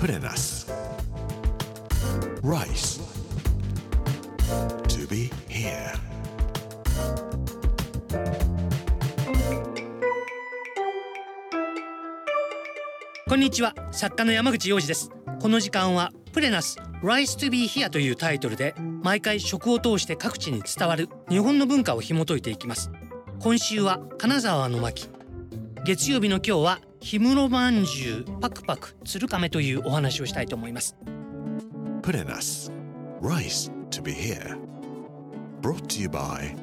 プレナス Rice. To be here. こんにちは作家の山口洋二ですこの時間はプレナス Rise to be here というタイトルで毎回食を通して各地に伝わる日本の文化を紐解いていきます。今週は金沢の巻。月曜日の今日は氷室まんじゅうパクパク鶴亀というお話をしたいと思います。プレナス Rice to be here. Brought to you by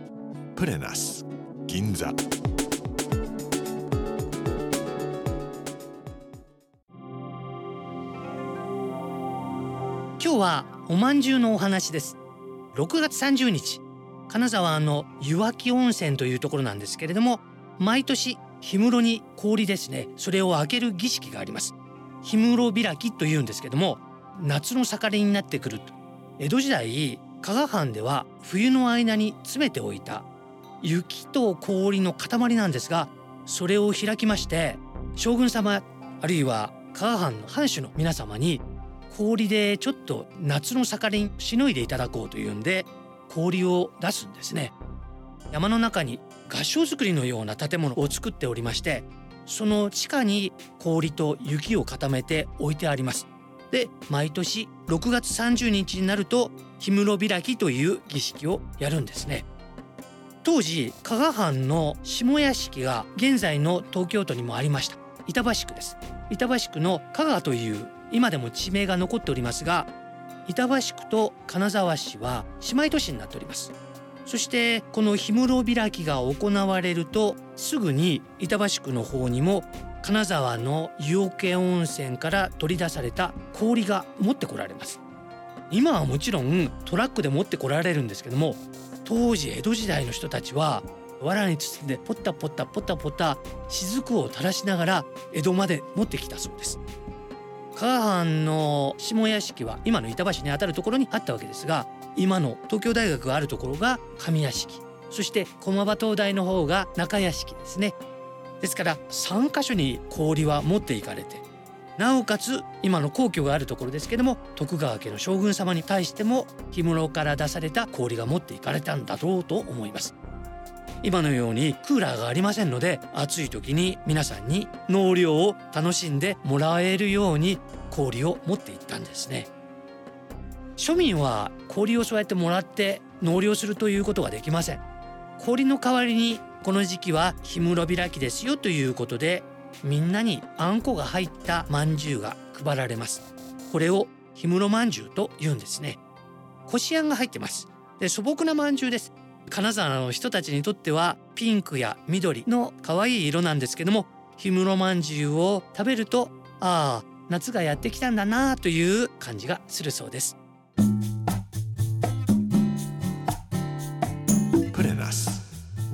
プレナス銀座今日はおまんじゅうのお話です。6月30日金沢の湯脇温泉というところなんですけれども毎年氷室に氷ですね。それを開ける儀式があります。氷室開きというんですけども夏の盛りになってくる江戸時代加賀藩では冬の間に詰めておいた雪と氷の塊なんですがそれを開きまして将軍様あるいは加賀藩の藩主の皆様に氷でちょっと夏の盛りにしのいでいただこうというんで氷を出すんですね。山の中に合掌造りのような建物を作っておりましてその地下に氷と雪を固めて置いてあります。で毎年6月30日になると氷室開きという儀式をやるんですね。当時加賀藩の下屋敷が現在の東京都にもありました。板橋区です。板橋区の加賀という今でも地名が残っておりますが板橋区と金沢市は姉妹都市になっております。そしてこの氷室開きが行われるとすぐに板橋区の方にも金沢の湯桶温泉から取り出された氷が持ってこられます。今はもちろんトラックで持ってこられるんですけども当時江戸時代の人たちは藁に包んでポッタポッタポタポタ雫を垂らしながら江戸まで持ってきたそうです加賀藩の下屋敷は今の板橋にあたるところにあったわけですが今の東京大学があるところが上屋敷。そして駒場東大の方が中屋敷ですね。ですから3カ所に氷は持っていかれてなおかつ今の皇居があるところですけども徳川家の将軍様に対しても氷室から出された氷が持っていかれたんだろうと思います。今のようにクーラーがありませんので暑い時に皆さんに納涼を楽しんでもらえるように氷を持っていったんですね。庶民は氷をそうやってもらって納涼するということができません。氷の代わりにこの時期は氷室開きですよということでみんなにあんこが入ったまんじゅうが配られます。これを氷室まんじゅうと言うんですね。こしあんが入ってます。で素朴なまんじゅうです。金沢の人たちにとってはピンクや緑の可愛い色なんですけども氷室まんじゅうを食べるとああ夏がやってきたんだなという感じがするそうです。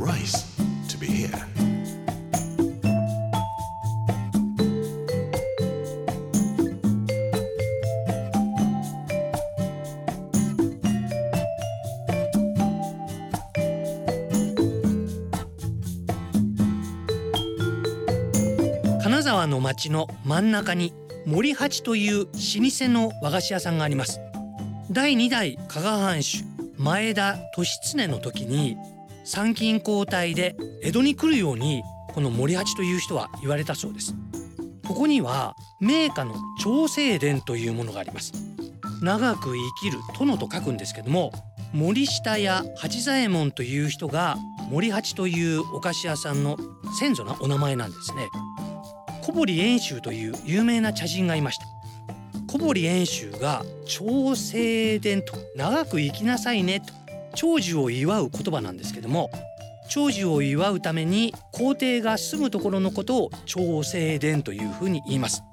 Rice to be here. 金沢の町の真ん中に森八という老舗の和菓子屋さんがあります。第2代加賀藩主前田利常の時に参勤交代で江戸に来るようにこの森八という人は言われたそうです。ここには名家の長生殿というものがあります。長く生きる殿と書くんですけども森下や八左衛門という人が森八というお菓子屋さんの先祖のお名前なんですね。小堀遠州という有名な茶人がいました。小堀遠州が長生殿と長く生きなさいねと長寿を祝う言葉なんですけども長寿を祝うために皇帝が住むところのことを長生殿というふうに言います。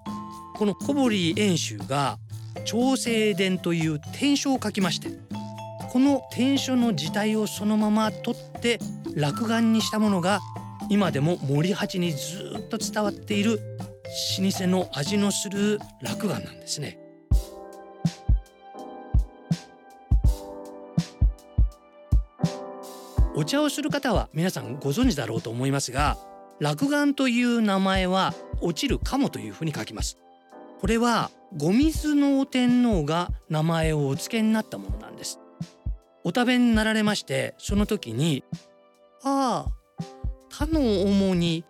この小堀遠州が長生殿という天書を書きましてこの天書の字体をそのまま取って落眼にしたものが今でも森八にずっと伝わっている老舗の味のする落眼なんですね。お茶をする方は皆さんご存知だろうと思いますが落眼という名前は落ちる鴨というふうに書きます。これは後水能天皇が名前をお付けになったものなんです。お食べになられましてその時に「ああ他の主に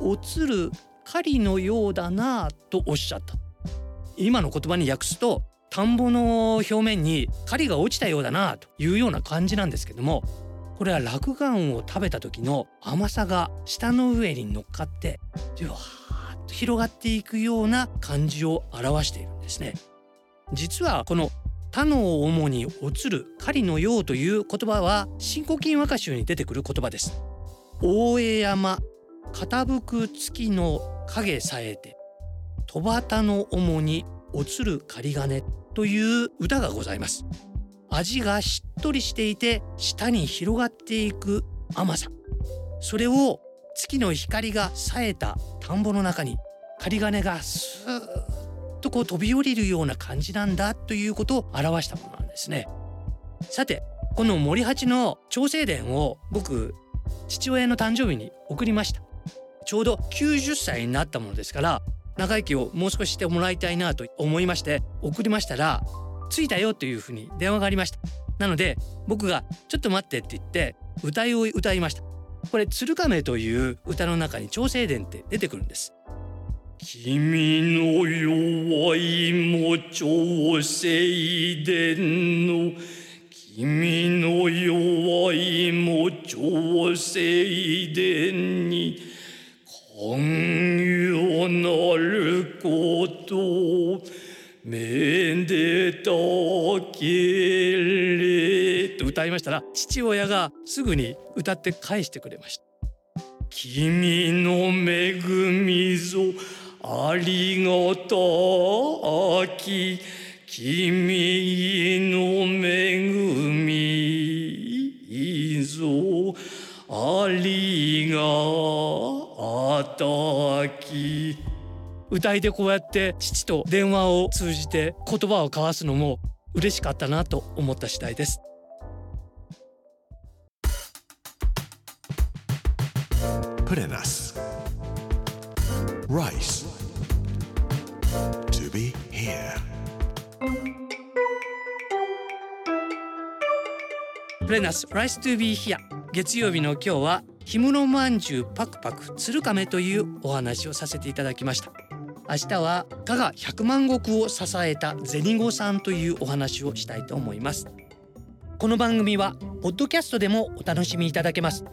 おつる狩りのようだな」とおっしゃった今の言葉に訳すと田んぼの表面に狩りが落ちたようだなというような感じなんですけどもこれは落雁を食べた時の甘さが舌の上に乗っかってじわーっと広がっていくような感じを表しているんですね。実はこの他のを主におつる狩りのようという言葉は新古今和歌集に出てくる言葉です。大江山傾く月の影さえて戸端の主におつる狩り金という歌がございます。味がしっとりしていて舌に広がっていく甘さ。それを月の光が冴えた田んぼの中に狩り金がスーッとこう飛び降りるような感じなんだということを表したものなんですね。さてこの森八の長生伝を僕父親の誕生日に送りました。ちょうど90歳になったものですから長生きをもう少ししてもらいたいなと思いまして送りましたら着いたよというふうに電話がありました。なので僕がちょっと待ってって言って歌いを歌いました。これ鶴亀という歌の中に調整伝って出てくるんです。君の弱いも調整伝の君の弱いも調整伝に寛容なることめでたけれと歌いましたら父親がすぐに歌って返してくれました。君の恵みぞありがたき。君の恵みぞありがたき。歌いでこうやって父と電話を通じて言葉を交わすのも嬉しかったなと思った次第です Put in us. Rice. To be here. プレナス Rice to be here 月曜日の今日は氷室まんじゅうパクパク鶴亀というお話をさせていただきました明日は加賀百万石を支えた銭子さんというお話をしたいと思います。この番組はポッドキャストでもお楽しみいただけます。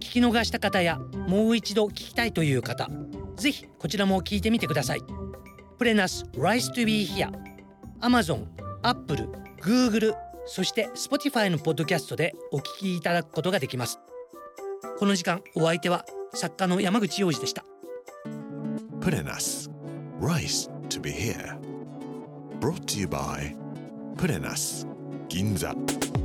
聞き逃した方やもう一度聞きたいという方ぜひこちらも聞いてみてください。プレナス Rise to be here Amazon、Apple、Google そして Spotify のポッドキャストでお聞きいただくことができます。この時間お相手は作家の山口洋二でした。Put in us. Rice to be here. Brought to you by Put in us. Ginza.